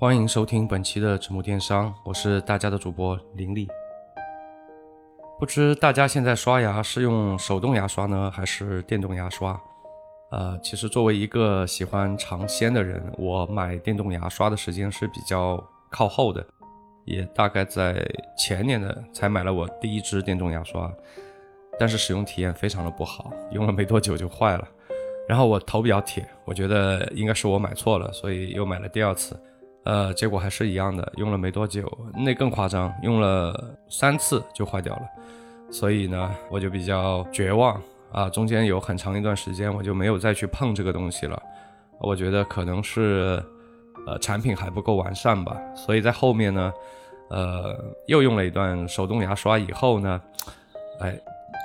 欢迎收听本期的直播电商，我是大家的主播林立。不知大家现在刷牙是用手动牙刷呢，还是电动牙刷？呃，其实作为一个喜欢尝鲜的人，我买电动牙刷的时间是比较靠后的，也大概在前年的才买了我第一支电动牙刷，但是使用体验非常的不好，用了没多久就坏了。然后我头比较铁，我觉得应该是我买错了，所以又买了第二次。呃，结果还是一样的，用了没多久，那更夸张，用了三次就坏掉了，所以呢，我就比较绝望啊。中间有很长一段时间，我就没有再去碰这个东西了。我觉得可能是，呃，产品还不够完善吧。所以在后面呢，呃，又用了一段手动牙刷以后呢，哎。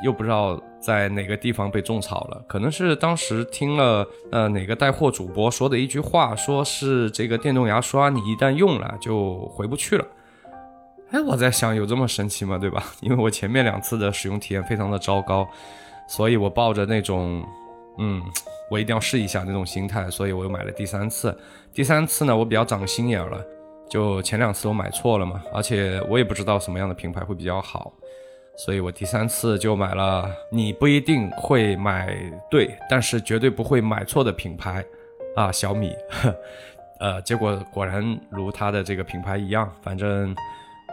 又不知道在哪个地方被种草了，可能是当时听了呃哪个带货主播说的一句话，说是这个电动牙刷你一旦用了就回不去了。哎，我在想有这么神奇吗？对吧？因为我前面两次的使用体验非常的糟糕，所以我抱着那种嗯我一定要试一下那种心态，所以我又买了第三次。第三次呢，我比较长心眼了，就前两次我买错了嘛，而且我也不知道什么样的品牌会比较好。所以我第三次就买了，你不一定会买对，但是绝对不会买错的品牌，啊，小米，呃，结果果然如它的这个品牌一样，反正，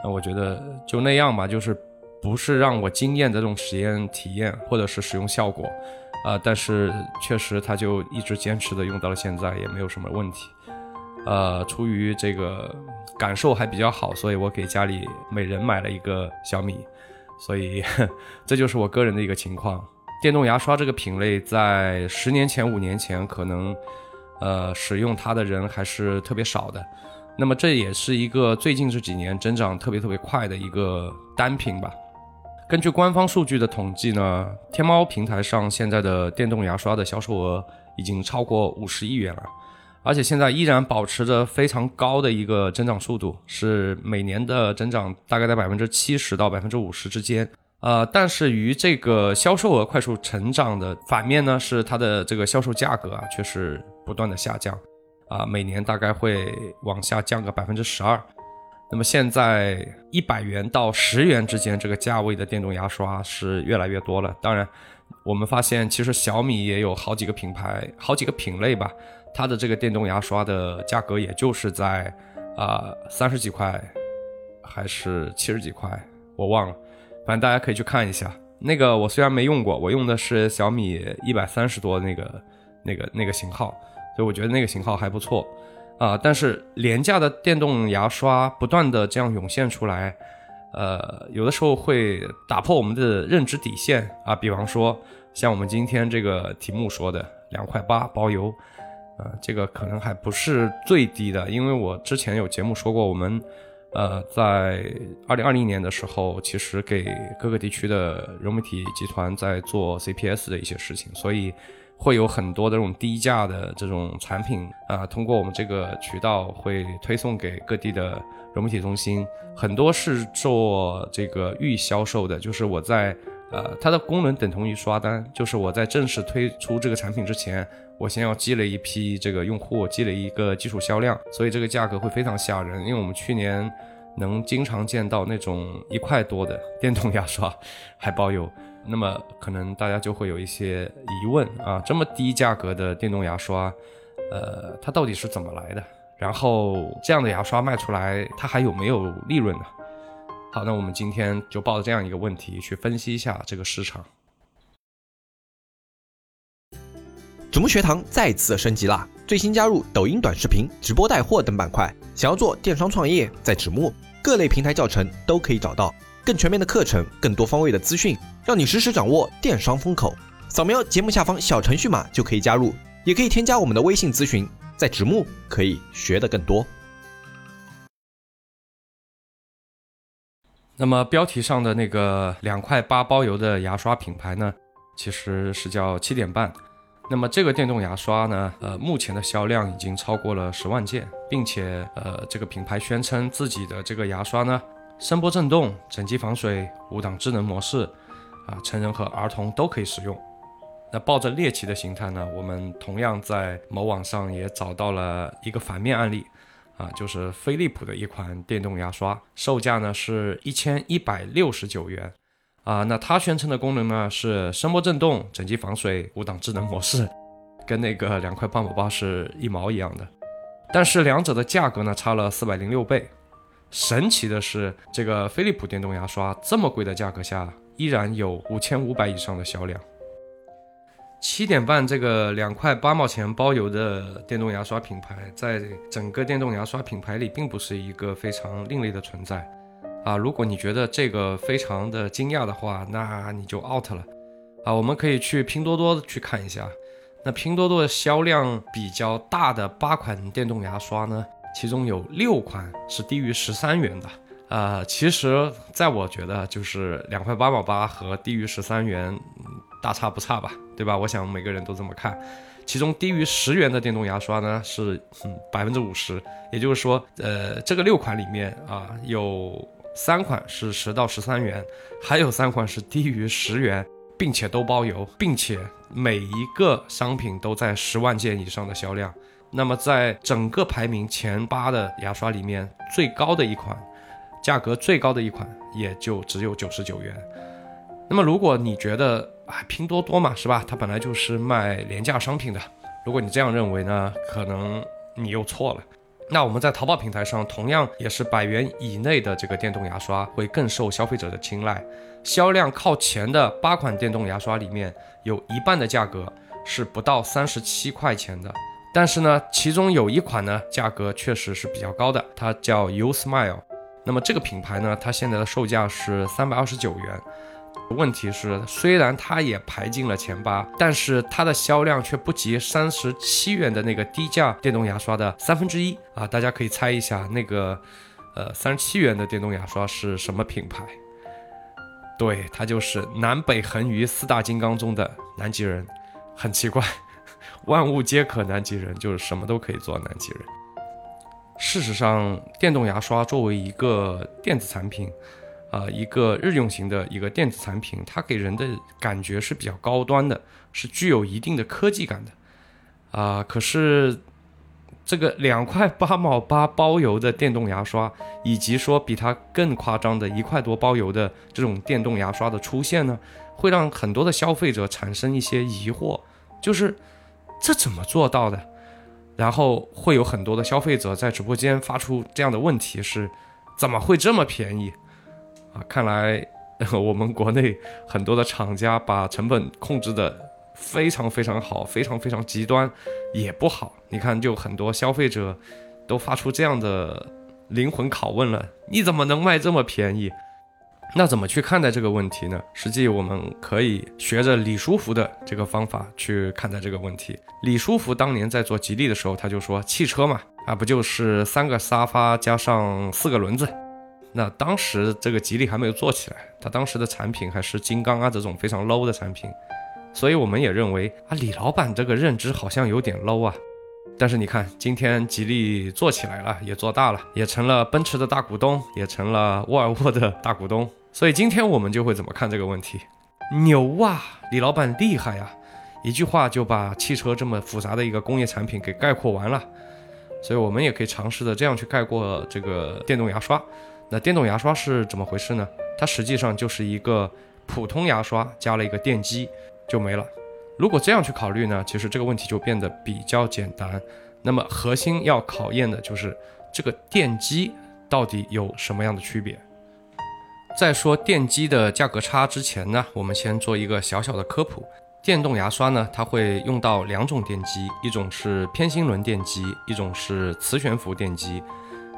那我觉得就那样吧，就是不是让我惊艳的这种实验体验或者是使用效果，啊，但是确实它就一直坚持的用到了现在，也没有什么问题，呃，出于这个感受还比较好，所以我给家里每人买了一个小米。所以，这就是我个人的一个情况。电动牙刷这个品类，在十年前、五年前，可能，呃，使用它的人还是特别少的。那么，这也是一个最近这几年增长特别特别快的一个单品吧。根据官方数据的统计呢，天猫平台上现在的电动牙刷的销售额已经超过五十亿元了。而且现在依然保持着非常高的一个增长速度，是每年的增长大概在百分之七十到百分之五十之间。呃，但是与这个销售额快速成长的反面呢，是它的这个销售价格啊，却是不断的下降，啊，每年大概会往下降个百分之十二。那么现在一百元到十元之间这个价位的电动牙刷是越来越多了。当然，我们发现其实小米也有好几个品牌，好几个品类吧。它的这个电动牙刷的价格也就是在啊三十几块，还是七十几块，我忘了。反正大家可以去看一下。那个我虽然没用过，我用的是小米一百三十多那个那个那个型号，所以我觉得那个型号还不错啊。但是廉价的电动牙刷不断的这样涌现出来，呃，有的时候会打破我们的认知底线啊。比方说像我们今天这个题目说的两块八包邮。呃，这个可能还不是最低的，因为我之前有节目说过，我们，呃，在二零二零年的时候，其实给各个地区的融媒体集团在做 CPS 的一些事情，所以会有很多的这种低价的这种产品啊，通过我们这个渠道会推送给各地的融媒体中心，很多是做这个预销售的，就是我在。呃，它的功能等同于刷单，就是我在正式推出这个产品之前，我先要积累一批这个用户，积累一个基础销量，所以这个价格会非常吓人。因为我们去年能经常见到那种一块多的电动牙刷还包邮，那么可能大家就会有一些疑问啊，这么低价格的电动牙刷，呃，它到底是怎么来的？然后这样的牙刷卖出来，它还有没有利润呢？好，那我们今天就抱着这样一个问题去分析一下这个市场。木学堂再次升级啦，最新加入抖音短视频、直播带货等板块。想要做电商创业，在子木各类平台教程都可以找到更全面的课程、更多方位的资讯，让你实时掌握电商风口。扫描节目下方小程序码就可以加入，也可以添加我们的微信咨询，在子木可以学的更多。那么标题上的那个两块八包邮的牙刷品牌呢，其实是叫七点半。那么这个电动牙刷呢，呃，目前的销量已经超过了十万件，并且呃，这个品牌宣称自己的这个牙刷呢，声波震动、整机防水、五档智能模式，啊，成人和儿童都可以使用。那抱着猎奇的心态呢，我们同样在某网上也找到了一个反面案例。啊，就是飞利浦的一款电动牙刷，售价呢是一千一百六十九元。啊，那它宣称的功能呢是声波震动、整机防水、五档智能模式，跟那个两块八毛八是一毛一样的。但是两者的价格呢差了四百零六倍。神奇的是，这个飞利浦电动牙刷这么贵的价格下，依然有五千五百以上的销量。七点半这个两块八毛钱包邮的电动牙刷品牌，在整个电动牙刷品牌里，并不是一个非常另类的存在啊！如果你觉得这个非常的惊讶的话，那你就 out 了啊！我们可以去拼多多去看一下，那拼多多的销量比较大的八款电动牙刷呢，其中有六款是低于十三元的啊！其实，在我觉得，就是两块八毛八和低于十三元。大差不差吧，对吧？我想每个人都这么看。其中低于十元的电动牙刷呢是嗯百分之五十，也就是说，呃，这个六款里面啊，有三款是十到十三元，还有三款是低于十元，并且都包邮，并且每一个商品都在十万件以上的销量。那么在整个排名前八的牙刷里面，最高的一款，价格最高的一款也就只有九十九元。那么如果你觉得，啊，拼多多嘛，是吧？它本来就是卖廉价商品的。如果你这样认为呢，可能你又错了。那我们在淘宝平台上，同样也是百元以内的这个电动牙刷会更受消费者的青睐。销量靠前的八款电动牙刷里面，有一半的价格是不到三十七块钱的。但是呢，其中有一款呢，价格确实是比较高的，它叫 U Smile。那么这个品牌呢，它现在的售价是三百二十九元。问题是，虽然它也排进了前八，但是它的销量却不及三十七元的那个低价电动牙刷的三分之一啊！大家可以猜一下，那个呃三十七元的电动牙刷是什么品牌？对，它就是南北横余四大金刚中的南极人。很奇怪，万物皆可南极人，就是什么都可以做南极人。事实上，电动牙刷作为一个电子产品。啊，一个日用型的一个电子产品，它给人的感觉是比较高端的，是具有一定的科技感的。啊，可是这个两块八毛八包邮的电动牙刷，以及说比它更夸张的一块多包邮的这种电动牙刷的出现呢，会让很多的消费者产生一些疑惑，就是这怎么做到的？然后会有很多的消费者在直播间发出这样的问题：是怎么会这么便宜？啊，看来 我们国内很多的厂家把成本控制的非常非常好，非常非常极端，也不好。你看，就很多消费者都发出这样的灵魂拷问了：你怎么能卖这么便宜？那怎么去看待这个问题呢？实际我们可以学着李书福的这个方法去看待这个问题。李书福当年在做吉利的时候，他就说：汽车嘛，啊，不就是三个沙发加上四个轮子？那当时这个吉利还没有做起来，他当时的产品还是金刚啊这种非常 low 的产品，所以我们也认为啊李老板这个认知好像有点 low 啊。但是你看，今天吉利做起来了，也做大了，也成了奔驰的大股东，也成了沃尔沃的大股东。所以今天我们就会怎么看这个问题？牛啊，李老板厉害呀！一句话就把汽车这么复杂的一个工业产品给概括完了。所以我们也可以尝试的这样去概括这个电动牙刷。那电动牙刷是怎么回事呢？它实际上就是一个普通牙刷加了一个电机就没了。如果这样去考虑呢，其实这个问题就变得比较简单。那么核心要考验的就是这个电机到底有什么样的区别。在说电机的价格差之前呢，我们先做一个小小的科普。电动牙刷呢，它会用到两种电机，一种是偏心轮电机，一种是磁悬浮电机。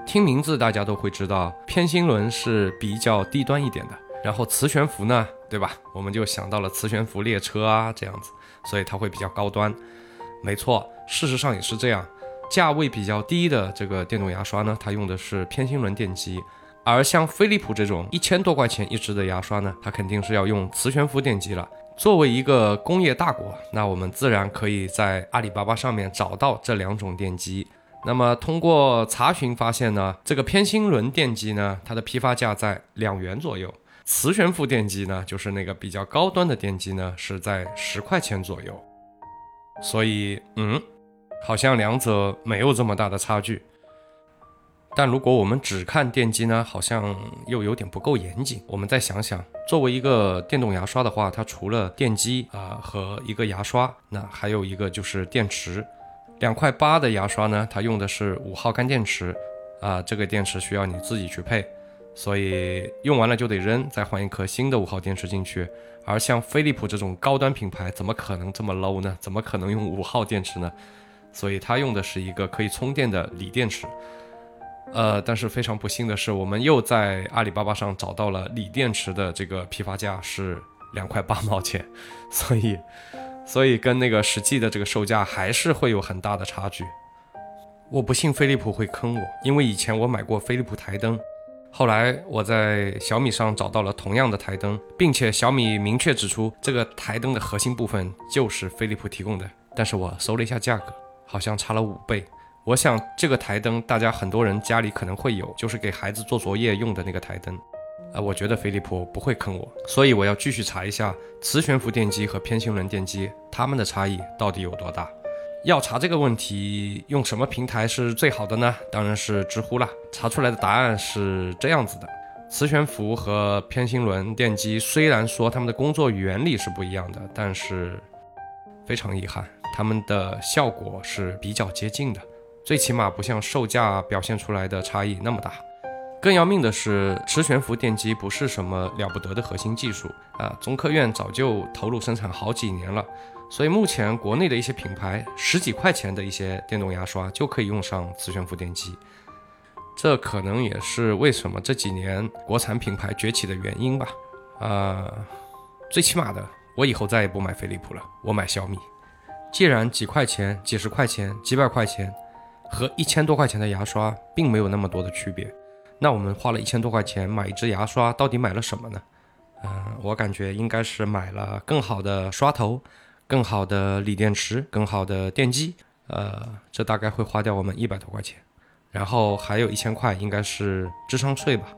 听名字，大家都会知道，偏心轮是比较低端一点的，然后磁悬浮呢，对吧？我们就想到了磁悬浮列车啊，这样子，所以它会比较高端。没错，事实上也是这样。价位比较低的这个电动牙刷呢，它用的是偏心轮电机，而像飞利浦这种一千多块钱一支的牙刷呢，它肯定是要用磁悬浮电机了。作为一个工业大国，那我们自然可以在阿里巴巴上面找到这两种电机。那么通过查询发现呢，这个偏心轮电机呢，它的批发价在两元左右；磁悬浮电机呢，就是那个比较高端的电机呢，是在十块钱左右。所以，嗯，好像两者没有这么大的差距。但如果我们只看电机呢，好像又有点不够严谨。我们再想想，作为一个电动牙刷的话，它除了电机啊和一个牙刷，那还有一个就是电池。两块八的牙刷呢，它用的是五号干电池，啊，这个电池需要你自己去配，所以用完了就得扔，再换一颗新的五号电池进去。而像飞利浦这种高端品牌，怎么可能这么 low 呢？怎么可能用五号电池呢？所以它用的是一个可以充电的锂电池。呃，但是非常不幸的是，我们又在阿里巴巴上找到了锂电池的这个批发价是两块八毛钱，所以，所以跟那个实际的这个售价还是会有很大的差距。我不信飞利浦会坑我，因为以前我买过飞利浦台灯，后来我在小米上找到了同样的台灯，并且小米明确指出这个台灯的核心部分就是飞利浦提供的，但是我搜了一下价格，好像差了五倍。我想这个台灯，大家很多人家里可能会有，就是给孩子做作业用的那个台灯。啊，我觉得飞利浦不会坑我，所以我要继续查一下磁悬浮电机和偏心轮电机它们的差异到底有多大。要查这个问题，用什么平台是最好的呢？当然是知乎啦。查出来的答案是这样子的：磁悬浮和偏心轮电机虽然说它们的工作原理是不一样的，但是非常遗憾，它们的效果是比较接近的。最起码不像售价表现出来的差异那么大。更要命的是，磁悬浮电机不是什么了不得的核心技术啊，中科院早就投入生产好几年了。所以目前国内的一些品牌，十几块钱的一些电动牙刷就可以用上磁悬浮电机。这可能也是为什么这几年国产品牌崛起的原因吧。啊，最起码的，我以后再也不买飞利浦了，我买小米。既然几块钱、几十块钱、几百块钱。和一千多块钱的牙刷并没有那么多的区别，那我们花了一千多块钱买一支牙刷，到底买了什么呢？嗯，我感觉应该是买了更好的刷头、更好的锂电池、更好的电机，呃，这大概会花掉我们一百多块钱，然后还有一千块应该是智商税吧。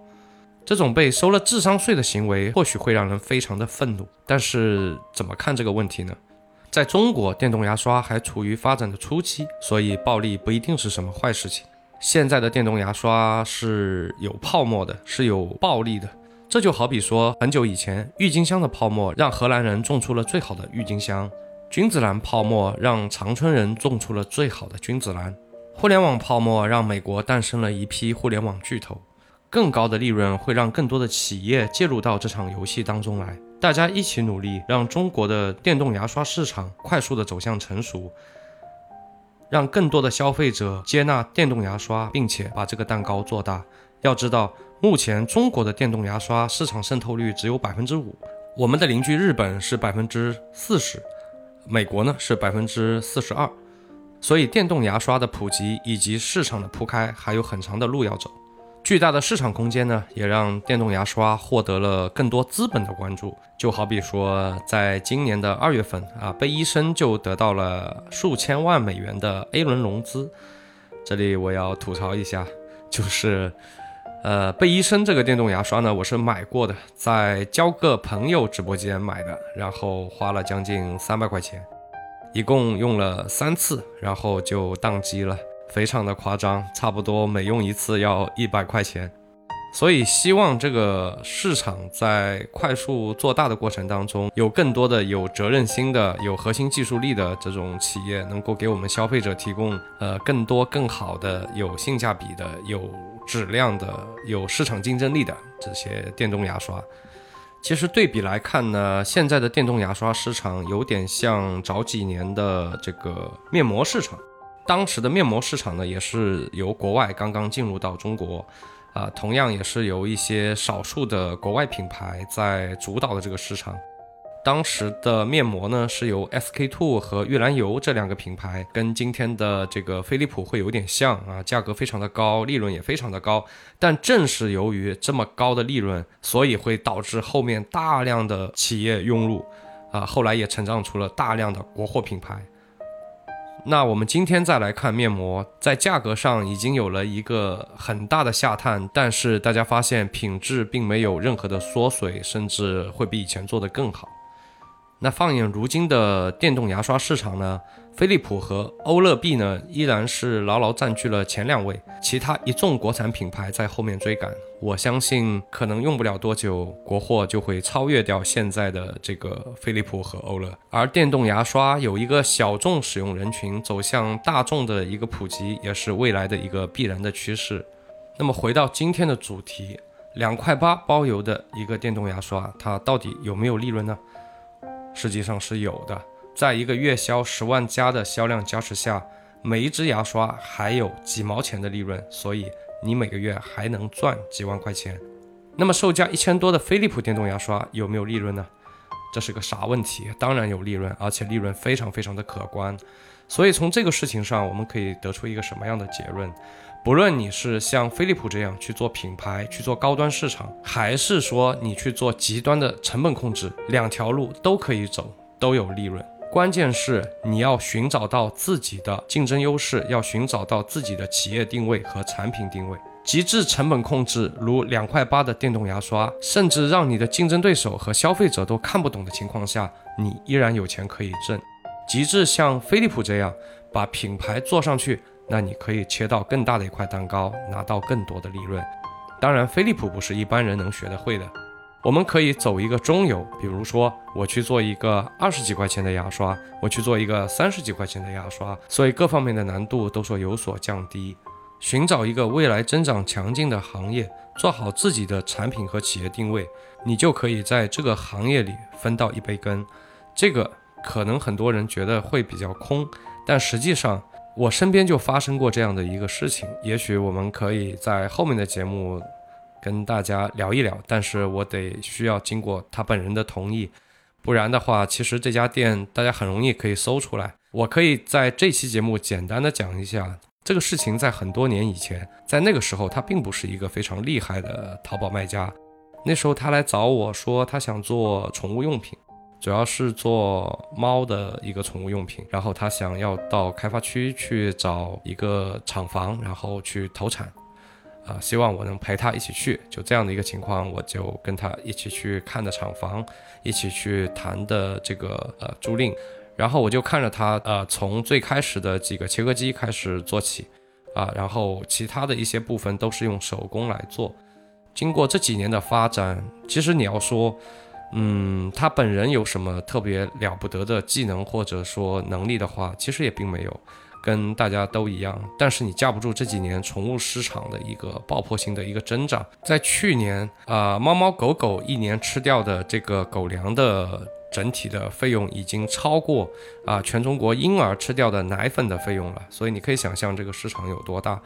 这种被收了智商税的行为，或许会让人非常的愤怒，但是怎么看这个问题呢？在中国，电动牙刷还处于发展的初期，所以暴利不一定是什么坏事情。现在的电动牙刷是有泡沫的，是有暴利的。这就好比说，很久以前，郁金香的泡沫让荷兰人种出了最好的郁金香；君子兰泡沫让长春人种出了最好的君子兰；互联网泡沫让美国诞生了一批互联网巨头。更高的利润会让更多的企业介入到这场游戏当中来。大家一起努力，让中国的电动牙刷市场快速的走向成熟，让更多的消费者接纳电动牙刷，并且把这个蛋糕做大。要知道，目前中国的电动牙刷市场渗透率只有百分之五，我们的邻居日本是百分之四十，美国呢是百分之四十二，所以电动牙刷的普及以及市场的铺开还有很长的路要走。巨大的市场空间呢，也让电动牙刷获得了更多资本的关注。就好比说，在今年的二月份啊，贝医生就得到了数千万美元的 A 轮融资。这里我要吐槽一下，就是，呃，贝医生这个电动牙刷呢，我是买过的，在交个朋友直播间买的，然后花了将近三百块钱，一共用了三次，然后就宕机了。非常的夸张，差不多每用一次要一百块钱，所以希望这个市场在快速做大的过程当中，有更多的有责任心的、有核心技术力的这种企业，能够给我们消费者提供呃更多更好的、有性价比的、有质量的、有市场竞争力的这些电动牙刷。其实对比来看呢，现在的电动牙刷市场有点像早几年的这个面膜市场。当时的面膜市场呢，也是由国外刚刚进入到中国，啊，同样也是由一些少数的国外品牌在主导的这个市场。当时的面膜呢，是由 SK two 和玉兰油这两个品牌，跟今天的这个飞利浦会有点像啊，价格非常的高，利润也非常的高。但正是由于这么高的利润，所以会导致后面大量的企业涌入，啊，后来也成长出了大量的国货品牌。那我们今天再来看面膜，在价格上已经有了一个很大的下探，但是大家发现品质并没有任何的缩水，甚至会比以前做的更好。那放眼如今的电动牙刷市场呢，飞利浦和欧乐 B 呢依然是牢牢占据了前两位，其他一众国产品牌在后面追赶。我相信可能用不了多久，国货就会超越掉现在的这个飞利浦和欧乐。而电动牙刷有一个小众使用人群走向大众的一个普及，也是未来的一个必然的趋势。那么回到今天的主题，两块八包邮的一个电动牙刷，它到底有没有利润呢？实际上是有的，在一个月销十万加的销量加持下，每一支牙刷还有几毛钱的利润，所以你每个月还能赚几万块钱。那么售价一千多的飞利浦电动牙刷有没有利润呢？这是个啥问题？当然有利润，而且利润非常非常的可观。所以从这个事情上，我们可以得出一个什么样的结论？不论你是像飞利浦这样去做品牌、去做高端市场，还是说你去做极端的成本控制，两条路都可以走，都有利润。关键是你要寻找到自己的竞争优势，要寻找到自己的企业定位和产品定位。极致成本控制，如两块八的电动牙刷，甚至让你的竞争对手和消费者都看不懂的情况下，你依然有钱可以挣。极致像飞利浦这样把品牌做上去。那你可以切到更大的一块蛋糕，拿到更多的利润。当然，飞利浦不是一般人能学得会的。我们可以走一个中游，比如说我去做一个二十几块钱的牙刷，我去做一个三十几块钱的牙刷，所以各方面的难度都说有所降低。寻找一个未来增长强劲的行业，做好自己的产品和企业定位，你就可以在这个行业里分到一杯羹。这个可能很多人觉得会比较空，但实际上。我身边就发生过这样的一个事情，也许我们可以在后面的节目跟大家聊一聊，但是我得需要经过他本人的同意，不然的话，其实这家店大家很容易可以搜出来。我可以在这期节目简单的讲一下这个事情，在很多年以前，在那个时候他并不是一个非常厉害的淘宝卖家，那时候他来找我说他想做宠物用品。主要是做猫的一个宠物用品，然后他想要到开发区去找一个厂房，然后去投产，啊，希望我能陪他一起去。就这样的一个情况，我就跟他一起去看的厂房，一起去谈的这个呃租赁，然后我就看着他呃从最开始的几个切割机开始做起，啊，然后其他的一些部分都是用手工来做。经过这几年的发展，其实你要说。嗯，他本人有什么特别了不得的技能或者说能力的话，其实也并没有，跟大家都一样。但是你架不住这几年宠物市场的一个爆破性的一个增长。在去年啊，猫猫狗狗一年吃掉的这个狗粮的整体的费用已经超过啊全中国婴儿吃掉的奶粉的费用了。所以你可以想象这个市场有多大。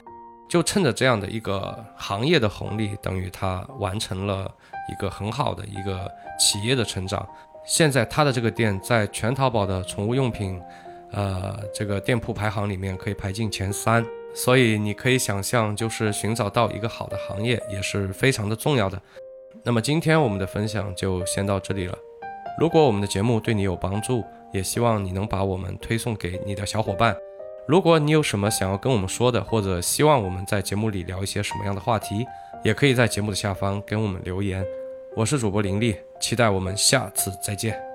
就趁着这样的一个行业的红利，等于它完成了一个很好的一个企业的成长。现在他的这个店在全淘宝的宠物用品，呃，这个店铺排行里面可以排进前三。所以你可以想象，就是寻找到一个好的行业也是非常的重要的。那么今天我们的分享就先到这里了。如果我们的节目对你有帮助，也希望你能把我们推送给你的小伙伴。如果你有什么想要跟我们说的，或者希望我们在节目里聊一些什么样的话题，也可以在节目的下方跟我们留言。我是主播林立，期待我们下次再见。